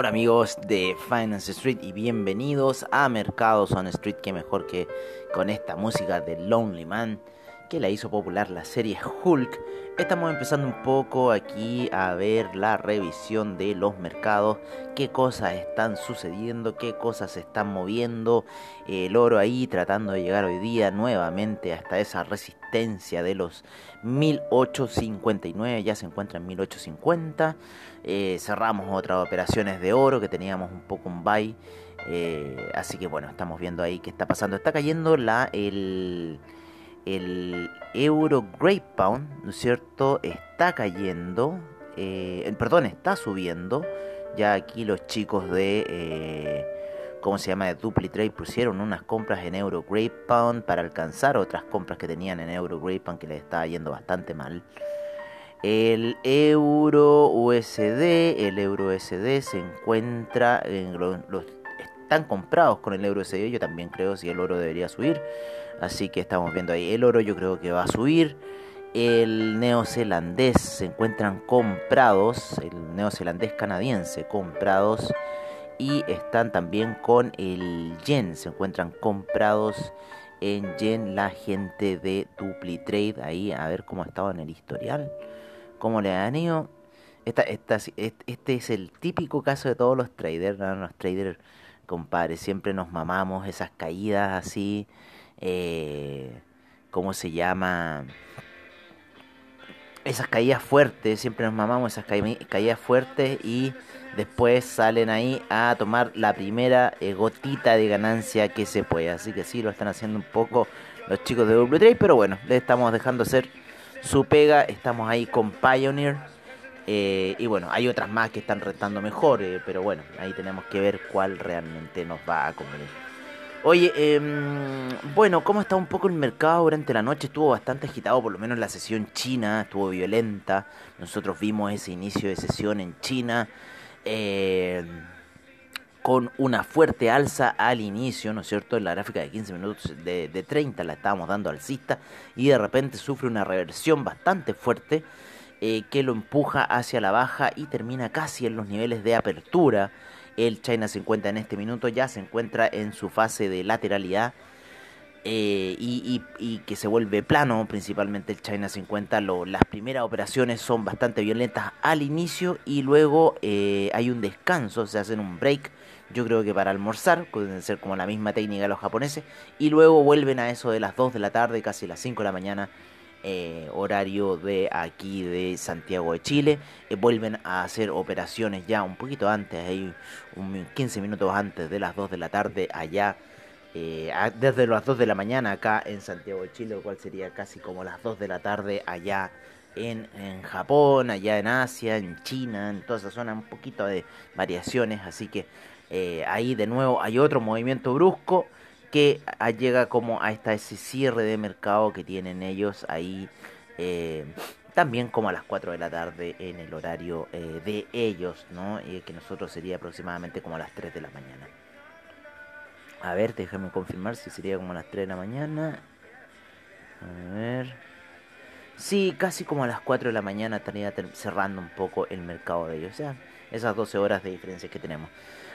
Hola amigos de Finance Street y bienvenidos a Mercados on Street, que mejor que con esta música de Lonely Man que la hizo popular la serie Hulk. Estamos empezando un poco aquí a ver la revisión de los mercados, qué cosas están sucediendo, qué cosas se están moviendo, el oro ahí tratando de llegar hoy día nuevamente hasta esa resistencia de los 1859, ya se encuentra en 1850. Eh, cerramos otras operaciones de oro que teníamos un poco un buy. Eh, así que bueno, estamos viendo ahí qué está pasando. Está cayendo la el, el euro Great Pound, ¿no es cierto? Está cayendo. Eh, perdón, está subiendo. Ya aquí los chicos de ¿cómo se llama? de DupliTrade pusieron unas compras en Euro Great Pound para alcanzar otras compras que tenían en Euro Great Pound que les estaba yendo bastante mal. El euro USD, el euro USD se encuentra en los, están comprados con el euro USD. Yo también creo si el oro debería subir. Así que estamos viendo ahí. El oro yo creo que va a subir. El neozelandés se encuentran comprados. El neozelandés canadiense comprados. Y están también con el yen. Se encuentran comprados en yen la gente de DupliTrade. Ahí a ver cómo estaba en el historial cómo le han ido. Esta, este es el típico caso de todos los traders, Los traders, compadre, siempre nos mamamos esas caídas así, eh, ¿cómo se llama? Esas caídas fuertes, siempre nos mamamos esas caídas fuertes y después salen ahí a tomar la primera eh, gotita de ganancia que se puede. Así que sí, lo están haciendo un poco los chicos de W pero bueno, le estamos dejando hacer su pega. Estamos ahí con Pioneer. Eh, y bueno, hay otras más que están rentando mejor, eh, pero bueno, ahí tenemos que ver cuál realmente nos va a convenir. Oye, em, bueno, ¿cómo está un poco el mercado durante la noche? Estuvo bastante agitado, por lo menos la sesión china, estuvo violenta. Nosotros vimos ese inicio de sesión en China. Eh, con una fuerte alza al inicio, ¿no es cierto? En la gráfica de 15 minutos de, de 30 la estábamos dando alcista y de repente sufre una reversión bastante fuerte eh, que lo empuja hacia la baja y termina casi en los niveles de apertura. El China 50 en este minuto ya se encuentra en su fase de lateralidad eh, y, que se vuelve plano, principalmente el China 50. Lo, las primeras operaciones son bastante violentas al inicio y luego eh, hay un descanso, se hacen un break yo creo que para almorzar, pueden ser como la misma técnica de los japoneses, y luego vuelven a eso de las 2 de la tarde, casi las 5 de la mañana, eh, horario de aquí de Santiago de Chile, eh, vuelven a hacer operaciones ya un poquito antes, un 15 minutos antes de las 2 de la tarde allá. Eh, desde las 2 de la mañana acá en Santiago de Chile, lo cual sería casi como las 2 de la tarde allá en, en, Japón, allá en Asia, en China, en toda esa zona, un poquito de variaciones, así que ahí de nuevo hay otro movimiento brusco que llega como a esta, ese cierre de mercado que tienen ellos ahí eh, también como a las 4 de la tarde en el horario eh, de ellos, ¿no? que nosotros sería aproximadamente como a las 3 de la mañana. A ver, déjame confirmar si sería como a las 3 de la mañana. A ver. Sí, casi como a las 4 de la mañana estaría cerrando un poco el mercado de ellos. O sea, esas 12 horas de diferencia que tenemos.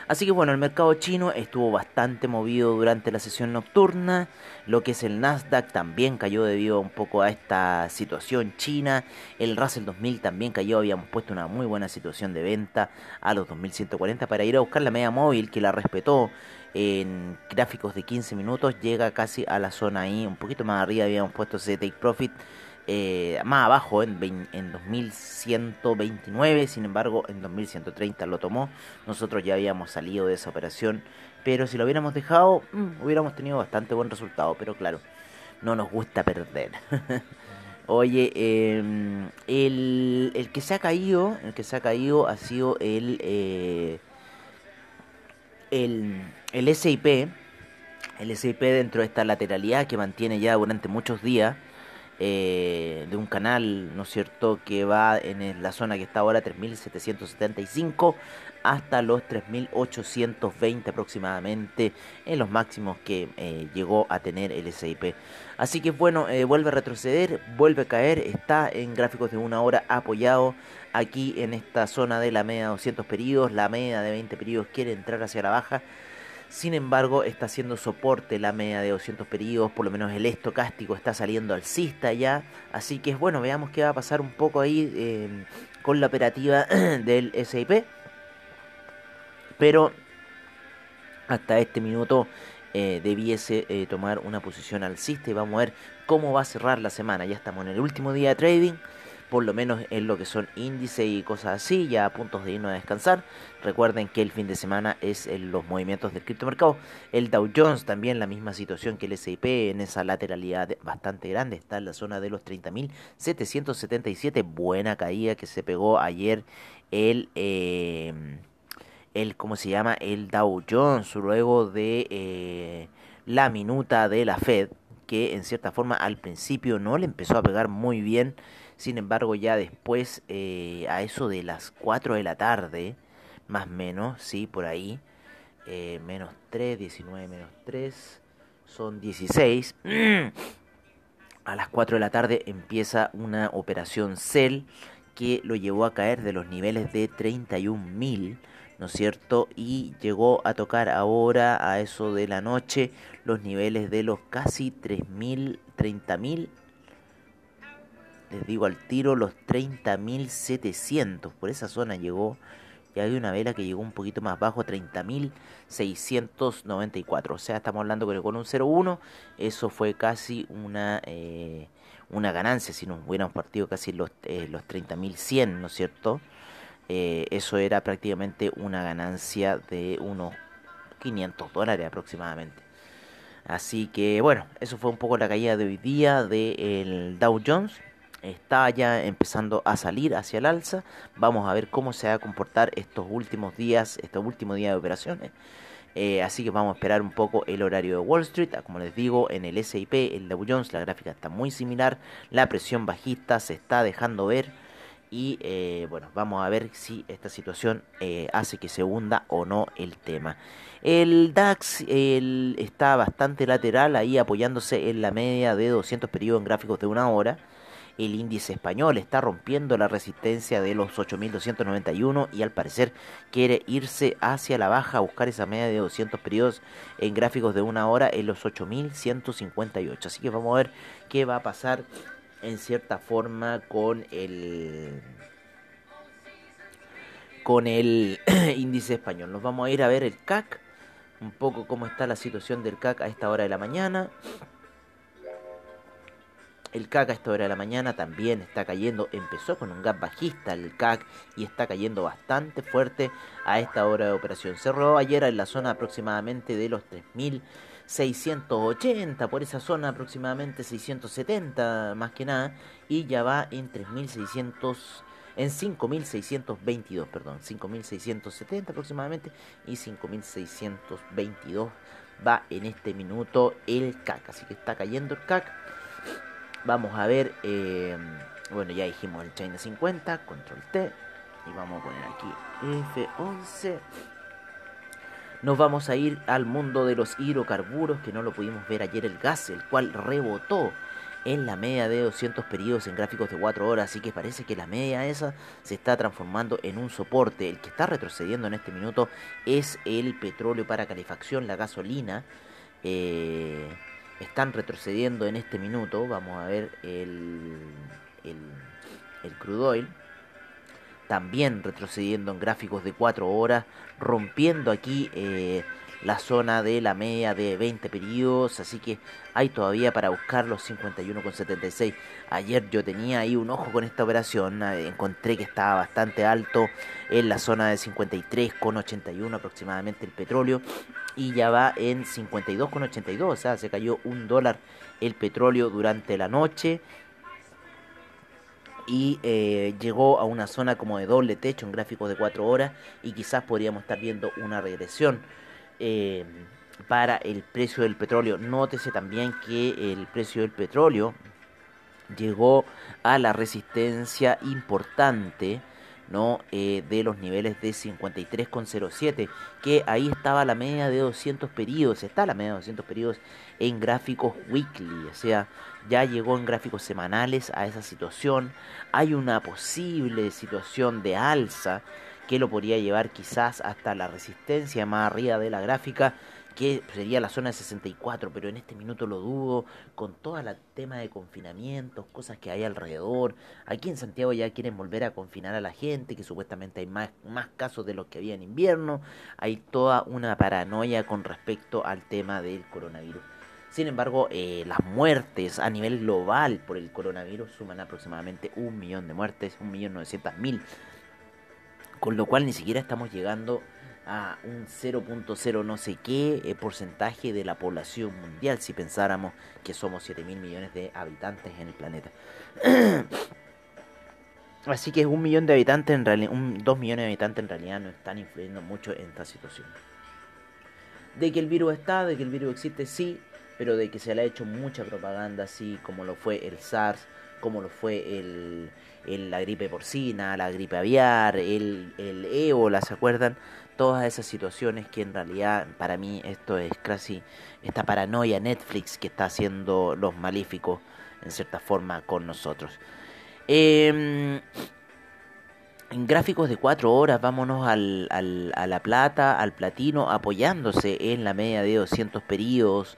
Así que bueno, el mercado chino estuvo bastante movido durante la sesión nocturna. Lo que es el Nasdaq también cayó debido un poco a esta situación china. El Russell 2000 también cayó. Habíamos puesto una muy buena situación de venta a los 2140 para ir a buscar la media móvil que la respetó en gráficos de 15 minutos. Llega casi a la zona ahí, un poquito más arriba habíamos puesto ese take profit eh, más abajo en, en 2129, sin embargo en 2130 lo tomó. Nosotros ya habíamos salido de esa operación, pero si lo hubiéramos dejado mm, hubiéramos tenido bastante buen resultado, pero claro, no nos gusta perder. Oye, em, el, el, que se ha caído, el que se ha caído ha sido el, eh, el, el SIP, el SIP dentro de esta lateralidad que mantiene ya durante muchos días eh, de un canal, ¿no es cierto?, que va en la zona que está ahora 3.775 hasta los 3.820 aproximadamente en los máximos que eh, llegó a tener el SIP. Así que bueno, eh, vuelve a retroceder, vuelve a caer, está en gráficos de una hora apoyado aquí en esta zona de la media de 200 periodos, la media de 20 periodos quiere entrar hacia la baja sin embargo, está haciendo soporte la media de 200 periodos, por lo menos el estocástico está saliendo alcista ya. Así que bueno, veamos qué va a pasar un poco ahí eh, con la operativa del SIP. Pero hasta este minuto eh, debiese eh, tomar una posición alcista y vamos a ver cómo va a cerrar la semana. Ya estamos en el último día de trading por lo menos en lo que son índices y cosas así, ya a puntos de irnos a descansar. Recuerden que el fin de semana es en los movimientos del criptomercado. El Dow Jones también la misma situación que el S&P en esa lateralidad bastante grande, está en la zona de los 30.777, buena caída que se pegó ayer el... Eh, el, ¿cómo se llama? El Dow Jones, luego de eh, la minuta de la Fed, que en cierta forma al principio no le empezó a pegar muy bien sin embargo, ya después, eh, a eso de las 4 de la tarde, más o menos, sí, por ahí, eh, menos 3, 19 menos 3, son 16. a las 4 de la tarde empieza una operación CEL que lo llevó a caer de los niveles de 31.000, ¿no es cierto? Y llegó a tocar ahora a eso de la noche los niveles de los casi 3.000, 30.000 les digo al tiro, los 30.700. Por esa zona llegó. Y hay una vela que llegó un poquito más bajo, 30.694. O sea, estamos hablando que con un 0.1. Eso fue casi una, eh, una ganancia. Si nos hubiéramos partido casi los, eh, los 30.100, ¿no es cierto? Eh, eso era prácticamente una ganancia de unos 500 dólares aproximadamente. Así que bueno, eso fue un poco la caída de hoy día del Dow Jones está ya empezando a salir hacia el alza. Vamos a ver cómo se va a comportar estos últimos días, estos últimos días de operaciones. Eh, así que vamos a esperar un poco el horario de Wall Street. Ah, como les digo, en el SIP, el Dow Jones, la gráfica está muy similar. La presión bajista se está dejando ver. Y eh, bueno, vamos a ver si esta situación eh, hace que se hunda o no el tema. El DAX está bastante lateral ahí apoyándose en la media de 200 periodos en gráficos de una hora el índice español está rompiendo la resistencia de los 8.291 y al parecer quiere irse hacia la baja a buscar esa media de 200 periodos en gráficos de una hora en los 8.158. Así que vamos a ver qué va a pasar en cierta forma con el con el índice español. Nos vamos a ir a ver el CAC, un poco cómo está la situación del CAC a esta hora de la mañana. El CAC a esta hora de la mañana también está cayendo, empezó con un gap bajista el CAC y está cayendo bastante fuerte a esta hora de operación. Cerró ayer en la zona aproximadamente de los 3.680, por esa zona aproximadamente 670 más que nada, y ya va en 3.600 en 5.622, perdón, 5.670 aproximadamente y 5.622 va en este minuto el CAC, así que está cayendo el CAC Vamos a ver, eh, bueno, ya dijimos el China 50, control T, y vamos a poner aquí F11. Nos vamos a ir al mundo de los hidrocarburos, que no lo pudimos ver ayer el gas, el cual rebotó en la media de 200 periodos en gráficos de 4 horas, así que parece que la media esa se está transformando en un soporte. El que está retrocediendo en este minuto es el petróleo para calefacción, la gasolina. Eh, están retrocediendo en este minuto. Vamos a ver el, el, el crude oil también retrocediendo en gráficos de 4 horas, rompiendo aquí eh, la zona de la media de 20 periodos, así que hay todavía para buscar los 51,76. Ayer yo tenía ahí un ojo con esta operación, eh, encontré que estaba bastante alto en la zona de 53,81 aproximadamente el petróleo y ya va en 52,82, o sea, se cayó un dólar el petróleo durante la noche y eh, llegó a una zona como de doble techo en gráficos de 4 horas y quizás podríamos estar viendo una regresión eh, para el precio del petróleo. Nótese también que el precio del petróleo llegó a la resistencia importante ¿no? Eh, de los niveles de 53,07 que ahí estaba la media de 200 periodos está la media de 200 periodos en gráficos weekly o sea ya llegó en gráficos semanales a esa situación hay una posible situación de alza que lo podría llevar quizás hasta la resistencia más arriba de la gráfica que sería la zona de 64, pero en este minuto lo dudo, con todo el tema de confinamientos, cosas que hay alrededor. Aquí en Santiago ya quieren volver a confinar a la gente, que supuestamente hay más, más casos de los que había en invierno. Hay toda una paranoia con respecto al tema del coronavirus. Sin embargo, eh, las muertes a nivel global por el coronavirus suman aproximadamente un millón de muertes, un millón novecientas mil. Con lo cual ni siquiera estamos llegando a un 0.0 no sé qué eh, porcentaje de la población mundial si pensáramos que somos 7 mil millones de habitantes en el planeta. Así que un millón de habitantes en realidad, un, dos millones de habitantes en realidad no están influyendo mucho en esta situación. De que el virus está, de que el virus existe, sí, pero de que se le ha hecho mucha propaganda, así como lo fue el SARS, como lo fue el, la gripe porcina, la gripe aviar, el, el ébola, ¿se acuerdan? todas esas situaciones que en realidad para mí esto es casi esta paranoia Netflix que está haciendo los malíficos en cierta forma con nosotros. Em, en gráficos de 4 horas, vámonos al, al, a la plata, al platino, apoyándose en la media de 200 periodos,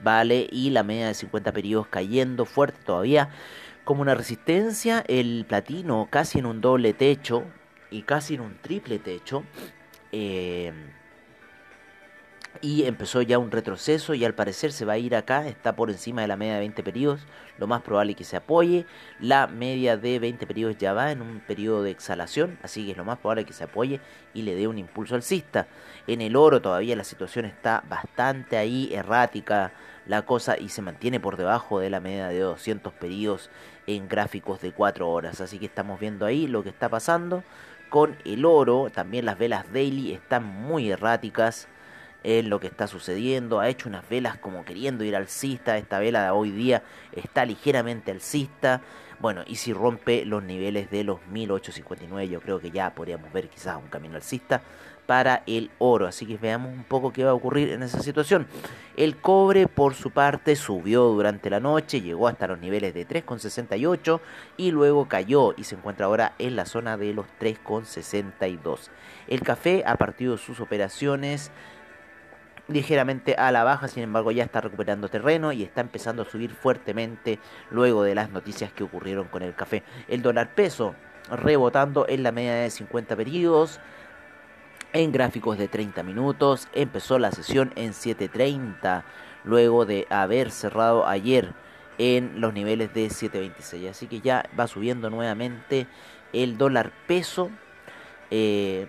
¿vale? Y la media de 50 periodos cayendo fuerte todavía. Como una resistencia, el platino casi en un doble techo y casi en un triple techo. Eh, y empezó ya un retroceso y al parecer se va a ir acá, está por encima de la media de 20 periodos, lo más probable es que se apoye, la media de 20 periodos ya va en un periodo de exhalación, así que es lo más probable que se apoye y le dé un impulso alcista. En el oro todavía la situación está bastante ahí errática la cosa y se mantiene por debajo de la media de 200 periodos en gráficos de 4 horas, así que estamos viendo ahí lo que está pasando con el oro. También las velas daily están muy erráticas en lo que está sucediendo. Ha hecho unas velas como queriendo ir alcista. Esta vela de hoy día está ligeramente alcista. Bueno, y si rompe los niveles de los 1859, yo creo que ya podríamos ver quizás un camino alcista para el oro. Así que veamos un poco qué va a ocurrir en esa situación. El cobre, por su parte, subió durante la noche, llegó hasta los niveles de 3,68 y luego cayó y se encuentra ahora en la zona de los 3,62. El café ha partido sus operaciones ligeramente a la baja, sin embargo ya está recuperando terreno y está empezando a subir fuertemente luego de las noticias que ocurrieron con el café. El dólar peso rebotando en la media de 50 periodos, en gráficos de 30 minutos. Empezó la sesión en 7.30 luego de haber cerrado ayer en los niveles de 7.26. Así que ya va subiendo nuevamente el dólar peso. Eh,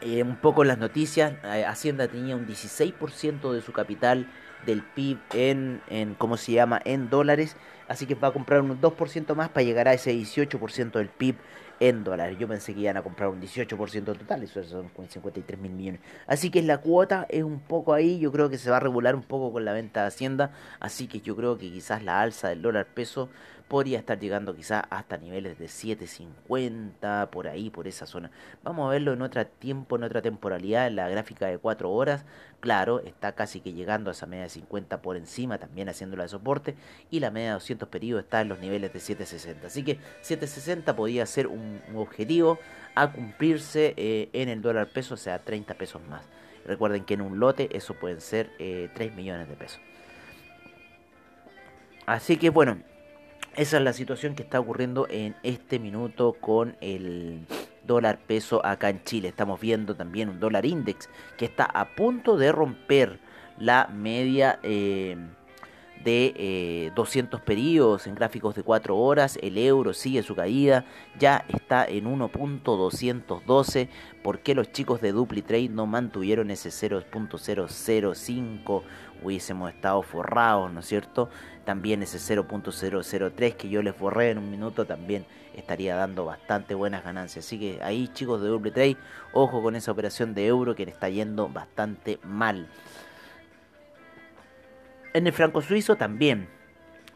eh, un poco las noticias, eh, Hacienda tenía un 16% de su capital del PIB en, en, ¿cómo se llama?, en dólares, así que va a comprar un 2% más para llegar a ese 18% del PIB en dólares. Yo pensé que iban a comprar un 18% total, eso son 53 mil millones. Así que la cuota es un poco ahí, yo creo que se va a regular un poco con la venta de Hacienda, así que yo creo que quizás la alza del dólar peso podría estar llegando quizá hasta niveles de 7.50, por ahí, por esa zona. Vamos a verlo en otro tiempo, en otra temporalidad, en la gráfica de 4 horas. Claro, está casi que llegando a esa media de 50 por encima, también haciéndola de soporte. Y la media de 200 periodos está en los niveles de 7.60. Así que 7.60 podría ser un, objetivo a cumplirse eh, en el dólar peso, o sea, 30 pesos más. Recuerden que en un lote eso pueden ser 3 eh, millones de pesos. Así que bueno, esa es la situación que está ocurriendo en este minuto con el dólar peso acá en Chile. Estamos viendo también un dólar index que está a punto de romper la media eh, de 200 eh, periodos en gráficos de 4 horas. El euro sigue su caída, ya está en 1.212. ¿Por qué los chicos de DupliTrade no mantuvieron ese 0.005? Hubiésemos estado forrados, ¿no es cierto? También ese 0.003 que yo les borré en un minuto también estaría dando bastante buenas ganancias. Así que ahí chicos de DupliTrade, ojo con esa operación de euro que le está yendo bastante mal. En el franco suizo también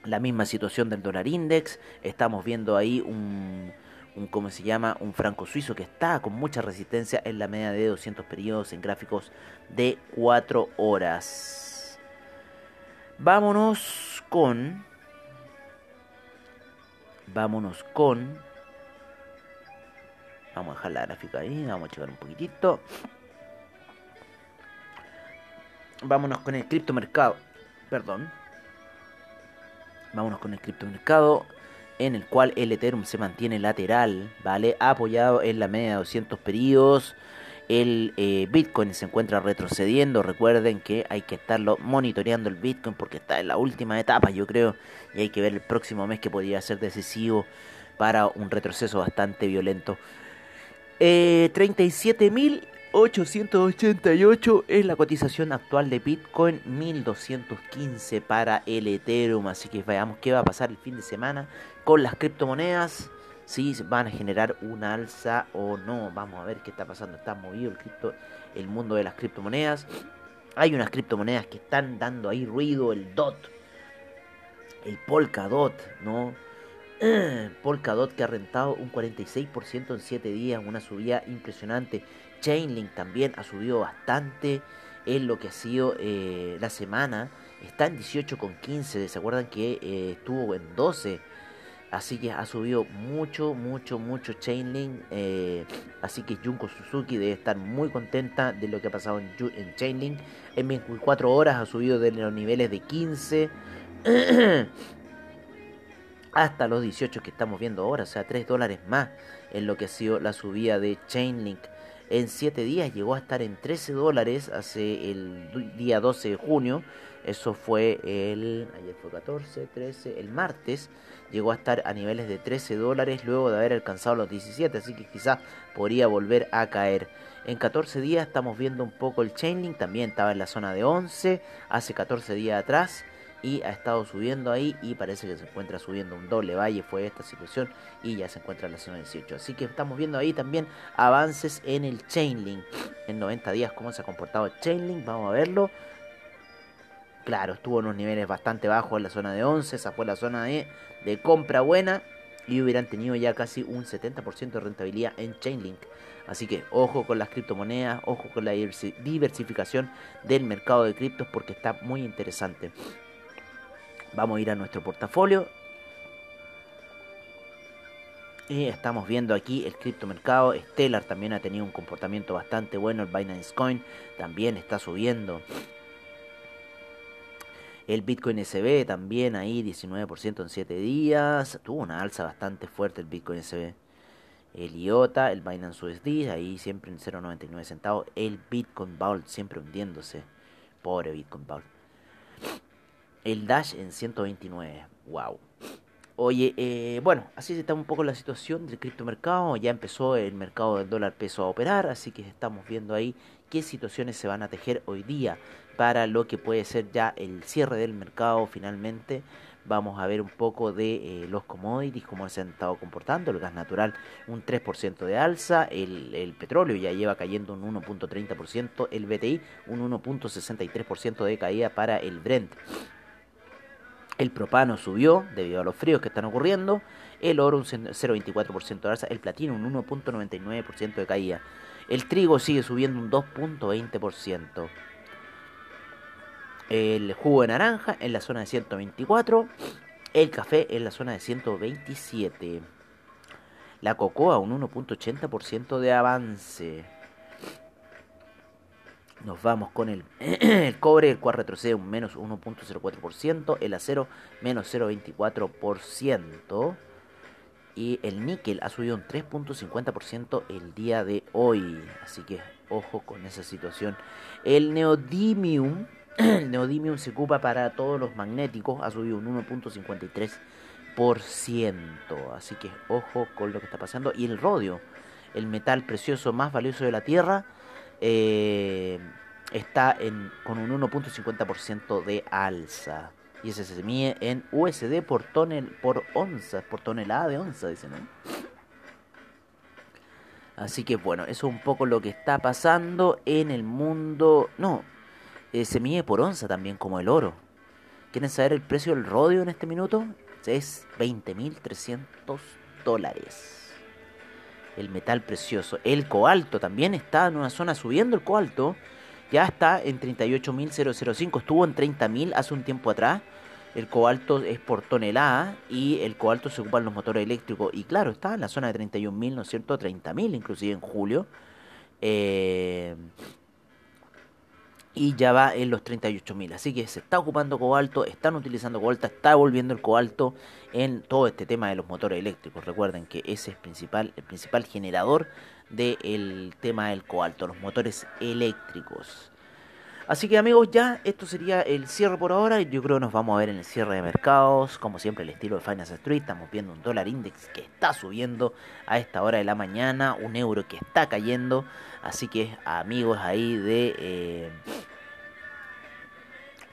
la misma situación del dólar index. Estamos viendo ahí un, ¿cómo se llama? Un franco suizo que está con mucha resistencia en la media de 200 periodos en gráficos de 4 horas. Vámonos con... Vámonos con... Vamos a dejar la gráfica ahí, vamos a checar un poquitito. Vámonos con el criptomercado perdón. Vámonos con el criptomercado en el cual el Ethereum se mantiene lateral, ¿vale? Apoyado en la media de 200 periodos. El eh, Bitcoin se encuentra retrocediendo. Recuerden que hay que estarlo monitoreando el Bitcoin porque está en la última etapa, yo creo. Y hay que ver el próximo mes que podría ser decisivo para un retroceso bastante violento. Eh, 37.000 888 es la cotización actual de Bitcoin, 1215 para el Ethereum. Así que veamos qué va a pasar el fin de semana con las criptomonedas. Si van a generar una alza o no. Vamos a ver qué está pasando. Está movido el, mundo de las criptomonedas. Hay unas criptomonedas que están dando ahí ruido. El DOT, el Polkadot, ¿no? Polkadot que ha rentado un 46% en 7 días, una subida impresionante. Chainlink también ha subido bastante en lo que ha sido eh, la semana. Está en 18,15. ¿Se acuerdan que eh, estuvo en 12? Así que ha subido mucho, mucho, mucho Chainlink. Eh, así que Junko Suzuki debe estar muy contenta de lo que ha pasado en, en Chainlink. En 24 horas ha subido de los niveles de 15 hasta los 18 que estamos viendo ahora. O sea, 3 dólares más en lo que ha sido la subida de Chainlink en 7 días llegó a estar en 13 dólares hace el día 12 de junio. Eso fue el. Ayer fue 14, 13. El martes llegó a estar a niveles de 13 dólares luego de haber alcanzado los 17. Así que quizás podría volver a caer. En 14 días estamos viendo un poco el Chainlink. También estaba en la zona de 11 hace 14 días atrás y ha estado subiendo ahí y parece que se encuentra subiendo un doble valle fue esta situación y ya se encuentra en la zona 18 así que estamos viendo ahí también avances en el Chainlink en 90 días cómo se ha comportado Chainlink vamos a verlo claro estuvo en unos niveles bastante bajos en la zona de 11 esa fue la zona de, de compra buena y hubieran tenido ya casi un 70% de rentabilidad en Chainlink. Así que ojo con las criptomonedas, ojo con la diversificación del mercado de criptos porque está muy interesante. Vamos a ir a nuestro portafolio. Y estamos viendo aquí el criptomercado. Stellar también ha tenido un comportamiento bastante bueno. El Binance Coin también está subiendo. El Bitcoin SB también ahí 19% en 7 días. Tuvo una alza bastante fuerte el Bitcoin SB. El IOTA, el Binance USD, ahí siempre en 0.99 centavos. El Bitcoin Vault siempre hundiéndose. Pobre Bitcoin Vault. El Dash en 129. Wow. Oye, eh, bueno, así está un poco la situación del criptomercado. Ya empezó el mercado del dólar peso a operar, así que estamos viendo ahí qué situaciones se van a tejer hoy día para lo que puede ser ya el cierre del mercado finalmente. Vamos a ver un poco de eh, los commodities, cómo se han estado comportando. El gas natural un 3% de alza, el, el, petróleo ya lleva cayendo un 1.30%, el BTI un 1.63% de caída para el Brent. El propano subió debido a los fríos que están ocurriendo. El oro un 0,24% de alza. El platino un 1,99% de caída. El trigo sigue subiendo un 2,20%. El jugo de naranja en la zona de 124. El café en la zona de 127. La cocoa un 1.80% de avance. Nos vamos con el, cobre, el cual retrocede un menos 1.04%, el acero menos 0.24% y el níquel ha subido un 3.50% el día de hoy. Así que ojo con esa situación. El neodymium, el neodymium se ocupa para todos los magnéticos, ha subido un 1.53%. Así que ojo con lo que está pasando. Y el rodio, el metal precioso más valioso de la Tierra, eh, está en, con un 1.50% de alza. Y ese se mide en USD por, tonel, por onza, por tonelada de onza, dicen. Así que bueno, eso es un poco lo que está pasando en el mundo. No, eh, se mide por onza también como el oro. ¿Quieren saber el precio del rodio en este minuto? Es 20.300 dólares. El metal precioso. El cobalto también está en una zona subiendo el cobalto ya está en 38.005, estuvo en 30.000 hace un tiempo atrás. El cobalto es por tonelada y el cobalto se ocupa en los motores eléctricos. Y claro, está en la zona de 31.000, ¿no es cierto? 30.000 inclusive en julio. Eh, y ya va en los 38.000. Así que se está ocupando cobalto, están utilizando cobalto, está volviendo el cobalto en todo este tema de los motores eléctricos. Recuerden que ese es principal, el principal generador del tema del cobalto, los motores eléctricos. Así que amigos, ya esto sería el cierre por ahora. Yo creo que nos vamos a ver en el cierre de mercados. Como siempre, el estilo de Finance Street. Estamos viendo un dólar index que está subiendo a esta hora de la mañana. Un euro que está cayendo. Así que amigos ahí de... Eh,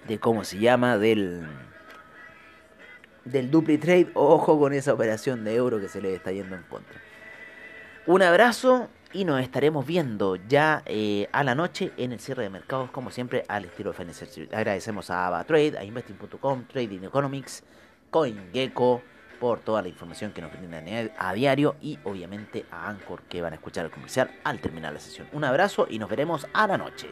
de cómo se llama, del... Del dupli trade. Ojo con esa operación de euro que se le está yendo en contra. Un abrazo y nos estaremos viendo ya eh, a la noche en el cierre de mercados, como siempre, al estilo Street. Agradecemos a AvaTrade, a Investing.com, Trading Economics, CoinGecko por toda la información que nos brindan a diario y obviamente a Anchor que van a escuchar el comercial al terminar la sesión. Un abrazo y nos veremos a la noche.